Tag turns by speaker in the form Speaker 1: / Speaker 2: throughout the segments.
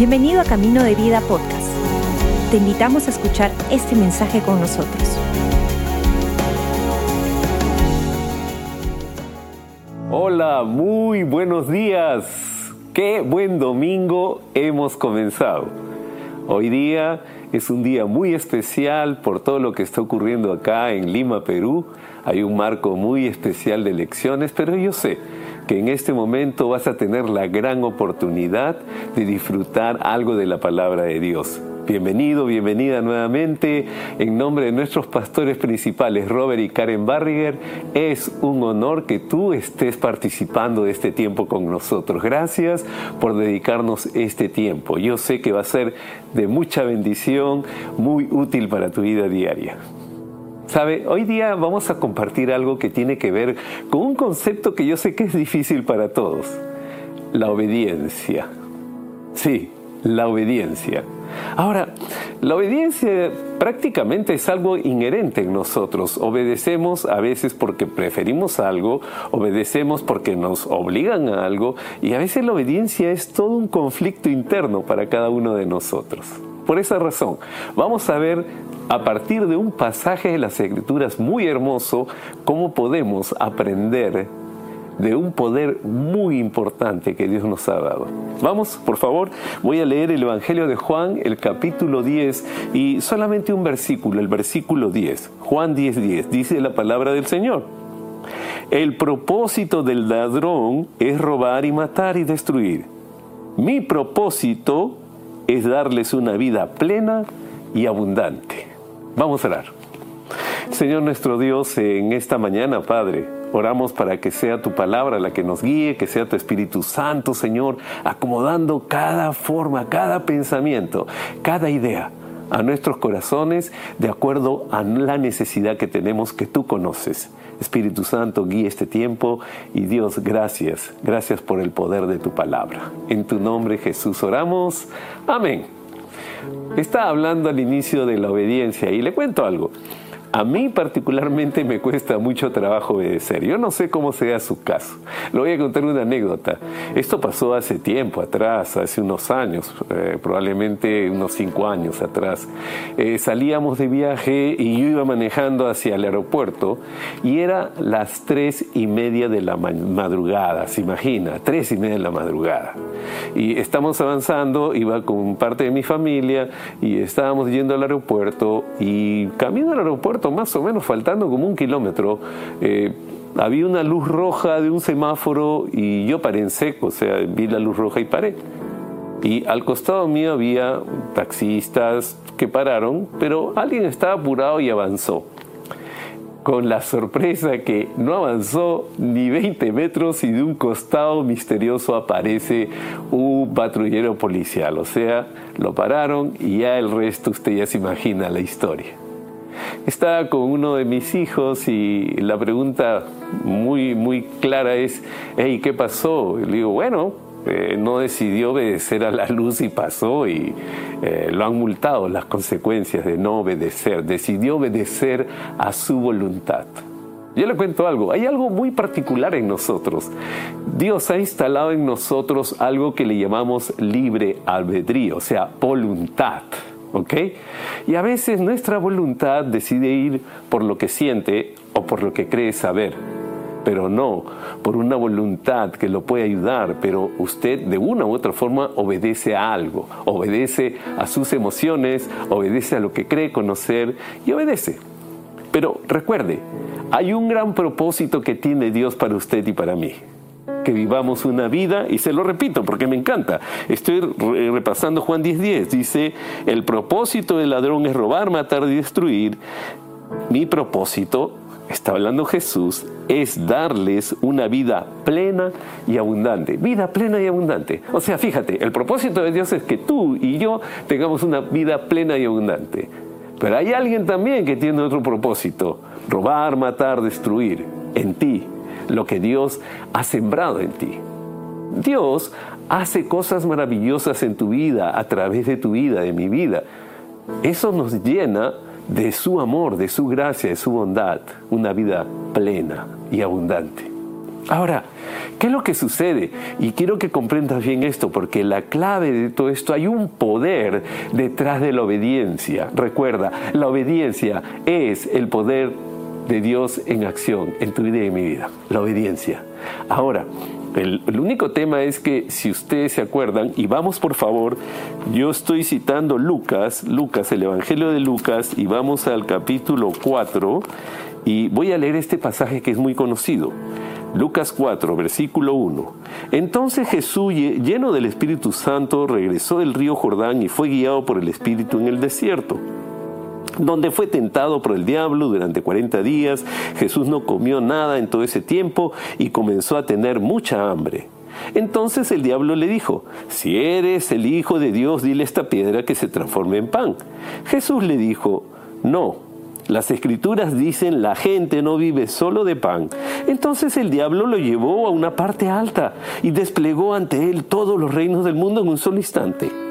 Speaker 1: Bienvenido a Camino de Vida Podcast. Te invitamos a escuchar este mensaje con nosotros.
Speaker 2: Hola, muy buenos días. Qué buen domingo hemos comenzado. Hoy día es un día muy especial por todo lo que está ocurriendo acá en Lima, Perú. Hay un marco muy especial de elecciones, pero yo sé que en este momento vas a tener la gran oportunidad de disfrutar algo de la palabra de Dios. Bienvenido, bienvenida nuevamente. En nombre de nuestros pastores principales, Robert y Karen Barriger, es un honor que tú estés participando de este tiempo con nosotros. Gracias por dedicarnos este tiempo. Yo sé que va a ser de mucha bendición, muy útil para tu vida diaria. Sabe, hoy día vamos a compartir algo que tiene que ver con un concepto que yo sé que es difícil para todos, la obediencia. Sí, la obediencia. Ahora, la obediencia prácticamente es algo inherente en nosotros. Obedecemos a veces porque preferimos algo, obedecemos porque nos obligan a algo y a veces la obediencia es todo un conflicto interno para cada uno de nosotros. Por esa razón, vamos a ver a partir de un pasaje de las Escrituras muy hermoso, cómo podemos aprender de un poder muy importante que Dios nos ha dado. Vamos, por favor, voy a leer el Evangelio de Juan, el capítulo 10, y solamente un versículo, el versículo 10. Juan 10, 10, dice la palabra del Señor. El propósito del ladrón es robar y matar y destruir. Mi propósito es darles una vida plena y abundante. Vamos a orar. Señor nuestro Dios, en esta mañana, Padre, oramos para que sea tu palabra la que nos guíe, que sea tu Espíritu Santo, Señor, acomodando cada forma, cada pensamiento, cada idea a nuestros corazones de acuerdo a la necesidad que tenemos que tú conoces. Espíritu Santo, guíe este tiempo y Dios, gracias, gracias por el poder de tu palabra. En tu nombre Jesús oramos. Amén. Está hablando al inicio de la obediencia y le cuento algo. A mí particularmente me cuesta mucho trabajo obedecer. Yo no sé cómo sea su caso. Le voy a contar una anécdota. Esto pasó hace tiempo atrás, hace unos años, eh, probablemente unos cinco años atrás. Eh, salíamos de viaje y yo iba manejando hacia el aeropuerto y era las tres y media de la madrugada, se imagina, tres y media de la madrugada. Y estamos avanzando, iba con parte de mi familia y estábamos yendo al aeropuerto y camino al aeropuerto más o menos faltando como un kilómetro, eh, había una luz roja de un semáforo y yo paré en seco, o sea, vi la luz roja y paré. Y al costado mío había taxistas que pararon, pero alguien estaba apurado y avanzó con la sorpresa que no avanzó ni 20 metros y de un costado misterioso aparece un patrullero policial. O sea, lo pararon y ya el resto usted ya se imagina la historia. Estaba con uno de mis hijos y la pregunta muy, muy clara es, hey, ¿qué pasó? Y le digo, bueno, eh, no decidió obedecer a la luz y pasó y eh, lo han multado las consecuencias de no obedecer. Decidió obedecer a su voluntad. Yo le cuento algo, hay algo muy particular en nosotros. Dios ha instalado en nosotros algo que le llamamos libre albedrío, o sea, voluntad. ¿Ok? Y a veces nuestra voluntad decide ir por lo que siente o por lo que cree saber, pero no por una voluntad que lo puede ayudar, pero usted de una u otra forma obedece a algo, obedece a sus emociones, obedece a lo que cree conocer y obedece. Pero recuerde, hay un gran propósito que tiene Dios para usted y para mí que vivamos una vida, y se lo repito porque me encanta, estoy repasando Juan 10:10, dice, el propósito del ladrón es robar, matar y destruir, mi propósito, está hablando Jesús, es darles una vida plena y abundante, vida plena y abundante. O sea, fíjate, el propósito de Dios es que tú y yo tengamos una vida plena y abundante. Pero hay alguien también que tiene otro propósito, robar, matar, destruir. En ti lo que Dios ha sembrado en ti. Dios hace cosas maravillosas en tu vida, a través de tu vida, de mi vida. Eso nos llena de su amor, de su gracia, de su bondad, una vida plena y abundante. Ahora, ¿qué es lo que sucede? Y quiero que comprendas bien esto, porque la clave de todo esto, hay un poder detrás de la obediencia. Recuerda, la obediencia es el poder de Dios en acción en tu vida y en mi vida. La obediencia. Ahora, el, único tema es que si ustedes se acuerdan, y vamos por favor, yo estoy citando Lucas, Lucas, el Evangelio de Lucas, y vamos al capítulo 4, y voy a leer este pasaje que es muy conocido. Lucas 4, versículo 1. Entonces Jesús, lleno del Espíritu Santo, regresó del río Jordán y fue guiado por el Espíritu en el desierto donde fue tentado por el diablo durante 40 días. Jesús no comió nada en todo ese tiempo y comenzó a tener mucha hambre. Entonces el diablo le dijo, si eres el Hijo de Dios, dile esta piedra que se transforme en pan. Jesús le dijo, no, las escrituras dicen la gente no vive solo de pan. Entonces el diablo lo llevó a una parte alta y desplegó ante él todos los reinos del mundo en un solo instante.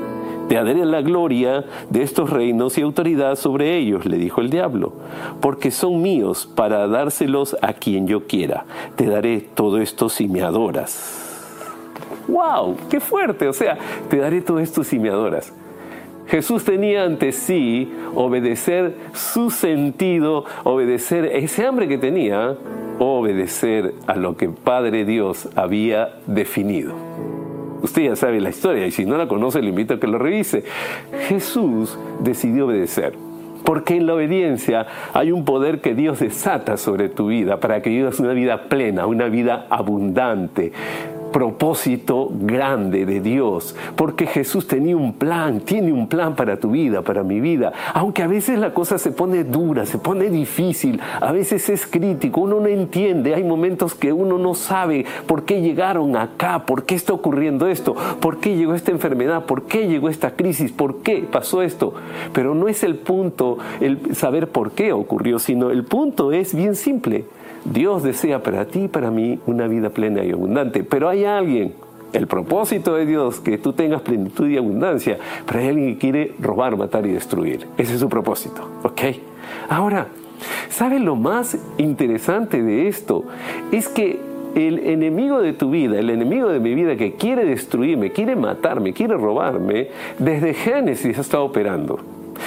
Speaker 2: Te daré la gloria de estos reinos y autoridad sobre ellos, le dijo el diablo, porque son míos para dárselos a quien yo quiera. Te daré todo esto si me adoras. ¡Wow! ¡Qué fuerte! O sea, te daré todo esto si me adoras. Jesús tenía ante sí obedecer su sentido, obedecer ese hambre que tenía, obedecer a lo que Padre Dios había definido. Usted ya sabe la historia y si no la conoce le invito a que lo revise. Jesús decidió obedecer. Porque en la obediencia hay un poder que Dios desata sobre tu vida para que vivas una vida plena, una vida abundante, propósito grande de Dios, porque Jesús tenía un plan, tiene un plan para tu vida, para mi vida, aunque a veces la cosa se pone dura, se pone difícil, a veces es crítico, uno no entiende, hay momentos que uno no sabe por qué llegaron acá, por qué está ocurriendo esto, por qué llegó esta enfermedad, por qué llegó esta crisis, por qué pasó esto, pero no es el punto el saber por qué ocurrió, sino el punto es bien simple, Dios desea para ti y para mí una vida plena y abundante, pero hay alguien, el propósito de Dios, que tú tengas plenitud y abundancia, pero hay alguien que quiere robar, matar y destruir. Ese es su propósito, ¿ok? Ahora, ¿sabes lo más interesante de esto? Es que el enemigo de tu vida, el enemigo de mi vida que quiere destruirme, quiere matarme, quiere robarme, desde Génesis ha estado operando.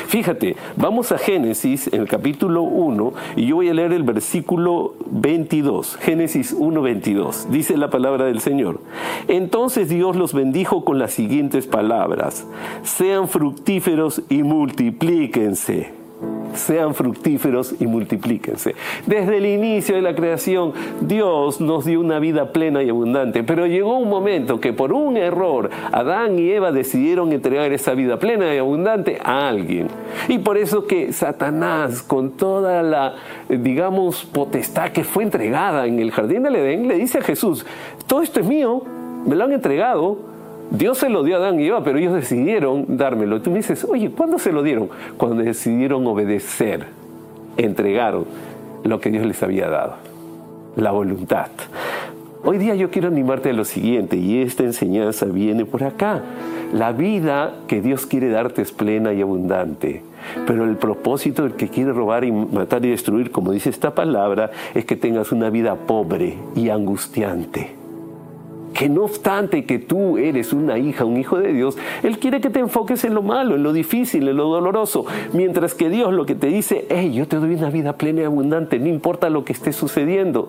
Speaker 2: Fíjate, vamos a Génesis, en el capítulo 1, y yo voy a leer el versículo 22. Génesis 1, 22. Dice la palabra del Señor. Entonces Dios los bendijo con las siguientes palabras. Sean fructíferos y multiplíquense sean fructíferos y multiplíquense. Desde el inicio de la creación, Dios nos dio una vida plena y abundante, pero llegó un momento que por un error, Adán y Eva decidieron entregar esa vida plena y abundante a alguien. Y por eso que Satanás, con toda la, digamos, potestad que fue entregada en el jardín del Edén, le dice a Jesús, todo esto es mío, me lo han entregado, Dios se lo dio a Adán y Eva, pero ellos decidieron dármelo. Tú me dices, oye, ¿cuándo se lo dieron? Cuando decidieron obedecer, entregaron lo que Dios les había dado, la voluntad. Hoy día yo quiero animarte a lo siguiente, y esta enseñanza viene por acá. La vida que Dios quiere darte es plena y abundante, pero el propósito del que quiere robar y matar y destruir, como dice esta palabra, es que tengas una vida pobre y angustiante que no obstante que tú eres una hija, un hijo de Dios, Él quiere que te enfoques en lo malo, en lo difícil, en lo doloroso, mientras que Dios lo que te dice, hey, yo te doy una vida plena y abundante, no importa lo que esté sucediendo.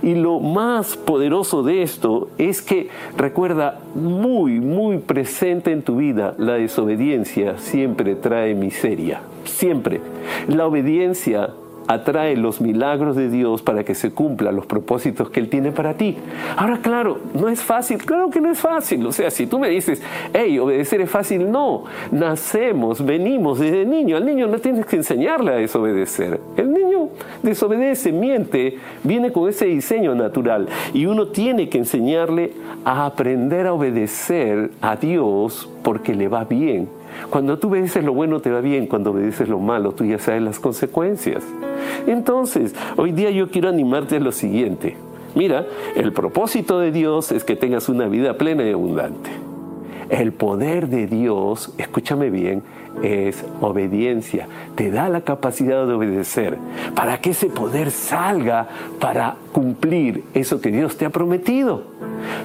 Speaker 2: Y lo más poderoso de esto es que recuerda muy, muy presente en tu vida, la desobediencia siempre trae miseria, siempre. La obediencia atrae los milagros de Dios para que se cumplan los propósitos que Él tiene para ti. Ahora, claro, no es fácil, claro que no es fácil. O sea, si tú me dices, hey, obedecer es fácil, no. Nacemos, venimos desde niño. Al niño no tienes que enseñarle a desobedecer. El niño desobedece, miente, viene con ese diseño natural. Y uno tiene que enseñarle a aprender a obedecer a Dios porque le va bien cuando tú obedeces lo bueno te va bien, cuando obedeces lo malo tú ya sabes las consecuencias. Entonces, hoy día yo quiero animarte a lo siguiente. Mira, el propósito de Dios es que tengas una vida plena y abundante. El poder de Dios, escúchame bien, es obediencia. Te da la capacidad de obedecer para que ese poder salga para cumplir eso que Dios te ha prometido.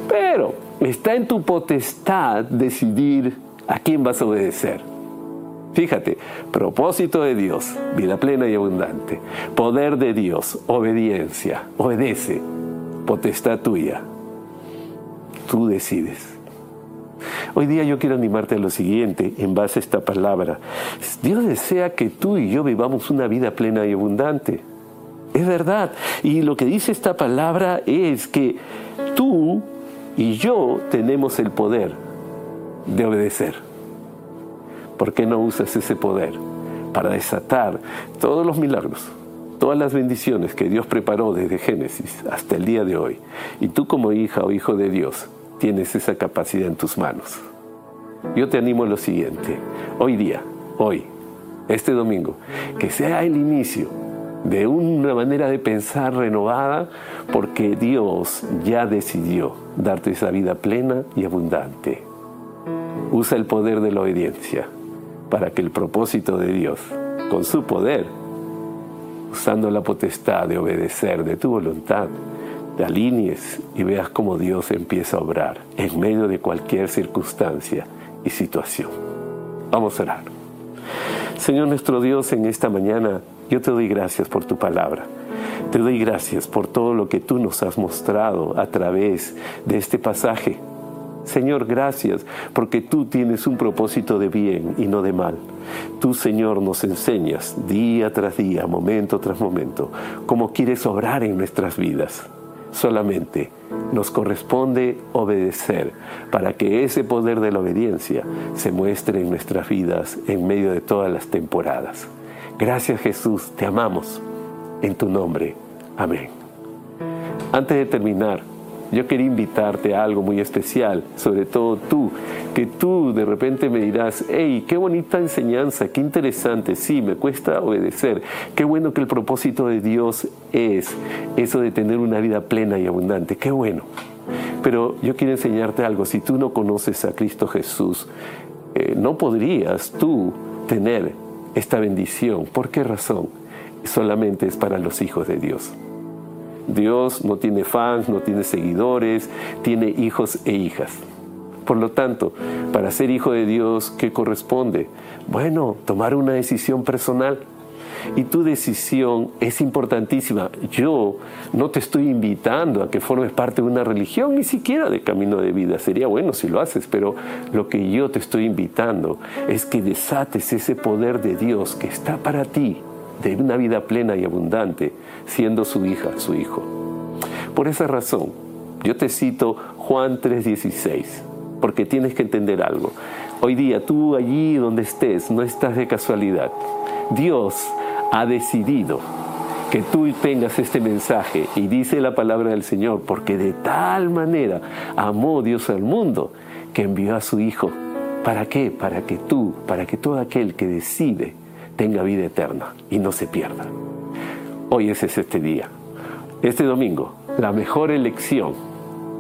Speaker 2: Pero está en tu potestad decidir a quién vas a obedecer. Fíjate, propósito de Dios, vida plena y abundante. Poder de Dios, obediencia, obedece, potestad tuya. Tú decides. Hoy día yo quiero animarte a lo siguiente, en base a esta palabra. Dios desea que tú y yo vivamos una vida plena y abundante. Es verdad. Y lo que dice esta palabra es que tú y yo tenemos el poder de obedecer. ¿Por qué no usas ese poder para desatar todos los milagros, todas las bendiciones que Dios preparó desde Génesis hasta el día de hoy? Y tú como hija o hijo de Dios tienes esa capacidad en tus manos. Yo te animo a lo siguiente, hoy día, hoy, este domingo, que sea el inicio de una manera de pensar renovada porque Dios ya decidió darte esa vida plena y abundante. Usa el poder de la obediencia para que el propósito de Dios, con su poder, usando la potestad de obedecer de tu voluntad, te alinees y veas cómo Dios empieza a obrar en medio de cualquier circunstancia y situación. Vamos a orar. Señor nuestro Dios, en esta mañana yo te doy gracias por tu palabra. Te doy gracias por todo lo que tú nos has mostrado a través de este pasaje. Señor, gracias porque tú tienes un propósito de bien y no de mal. Tú, Señor, nos enseñas día tras día, momento tras momento, cómo quieres obrar en nuestras vidas. Solamente nos corresponde obedecer para que ese poder de la obediencia se muestre en nuestras vidas en medio de todas las temporadas. Gracias Jesús, te amamos. En tu nombre. Amén. Antes de terminar, yo quería invitarte a algo muy especial, sobre todo tú, que tú de repente me dirás, hey, qué bonita enseñanza, qué interesante, sí, me cuesta obedecer, qué bueno que el propósito de Dios es eso de tener una vida plena y abundante, qué bueno. Pero yo quiero enseñarte algo, si tú no conoces a Cristo Jesús, eh, no podrías tú tener esta bendición. ¿Por qué razón? Solamente es para los hijos de Dios. Dios no tiene fans, no tiene seguidores, tiene hijos e hijas. Por lo tanto, para ser hijo de Dios, ¿qué corresponde? Bueno, tomar una decisión personal. Y tu decisión es importantísima. Yo no te estoy invitando a que formes parte de una religión, ni siquiera de camino de vida. Sería bueno si lo haces, pero lo que yo te estoy invitando es que desates ese poder de Dios que está para ti de una vida plena y abundante, siendo su hija, su hijo. Por esa razón, yo te cito Juan 3:16, porque tienes que entender algo. Hoy día tú allí donde estés, no estás de casualidad. Dios ha decidido que tú tengas este mensaje y dice la palabra del Señor, porque de tal manera amó Dios al mundo que envió a su Hijo. ¿Para qué? Para que tú, para que todo aquel que decide tenga vida eterna y no se pierda. Hoy ese es este día. Este domingo, la mejor elección,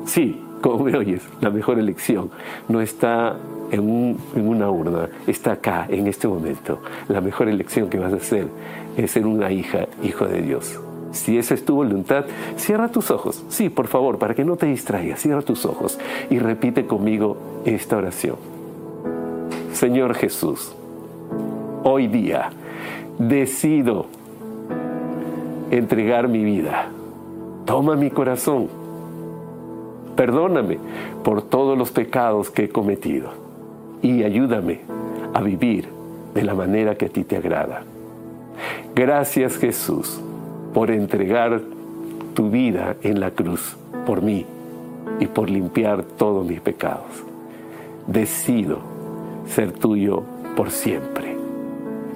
Speaker 2: sí, como me oyes, la mejor elección no está en, en, una urna, está acá, en este momento. La mejor elección que vas a hacer es ser una hija, hijo de Dios. Si esa es tu voluntad, cierra tus ojos. Sí, por favor, para que no te distraigas, cierra tus ojos y repite conmigo esta oración. Señor Jesús, hoy día decido entregar mi vida. Toma mi corazón. Perdóname por todos los pecados que he cometido y ayúdame a vivir de la manera que a ti te agrada. Gracias Jesús por entregar tu vida en la cruz por mí y por limpiar todos mis pecados. Decido ser tuyo por siempre.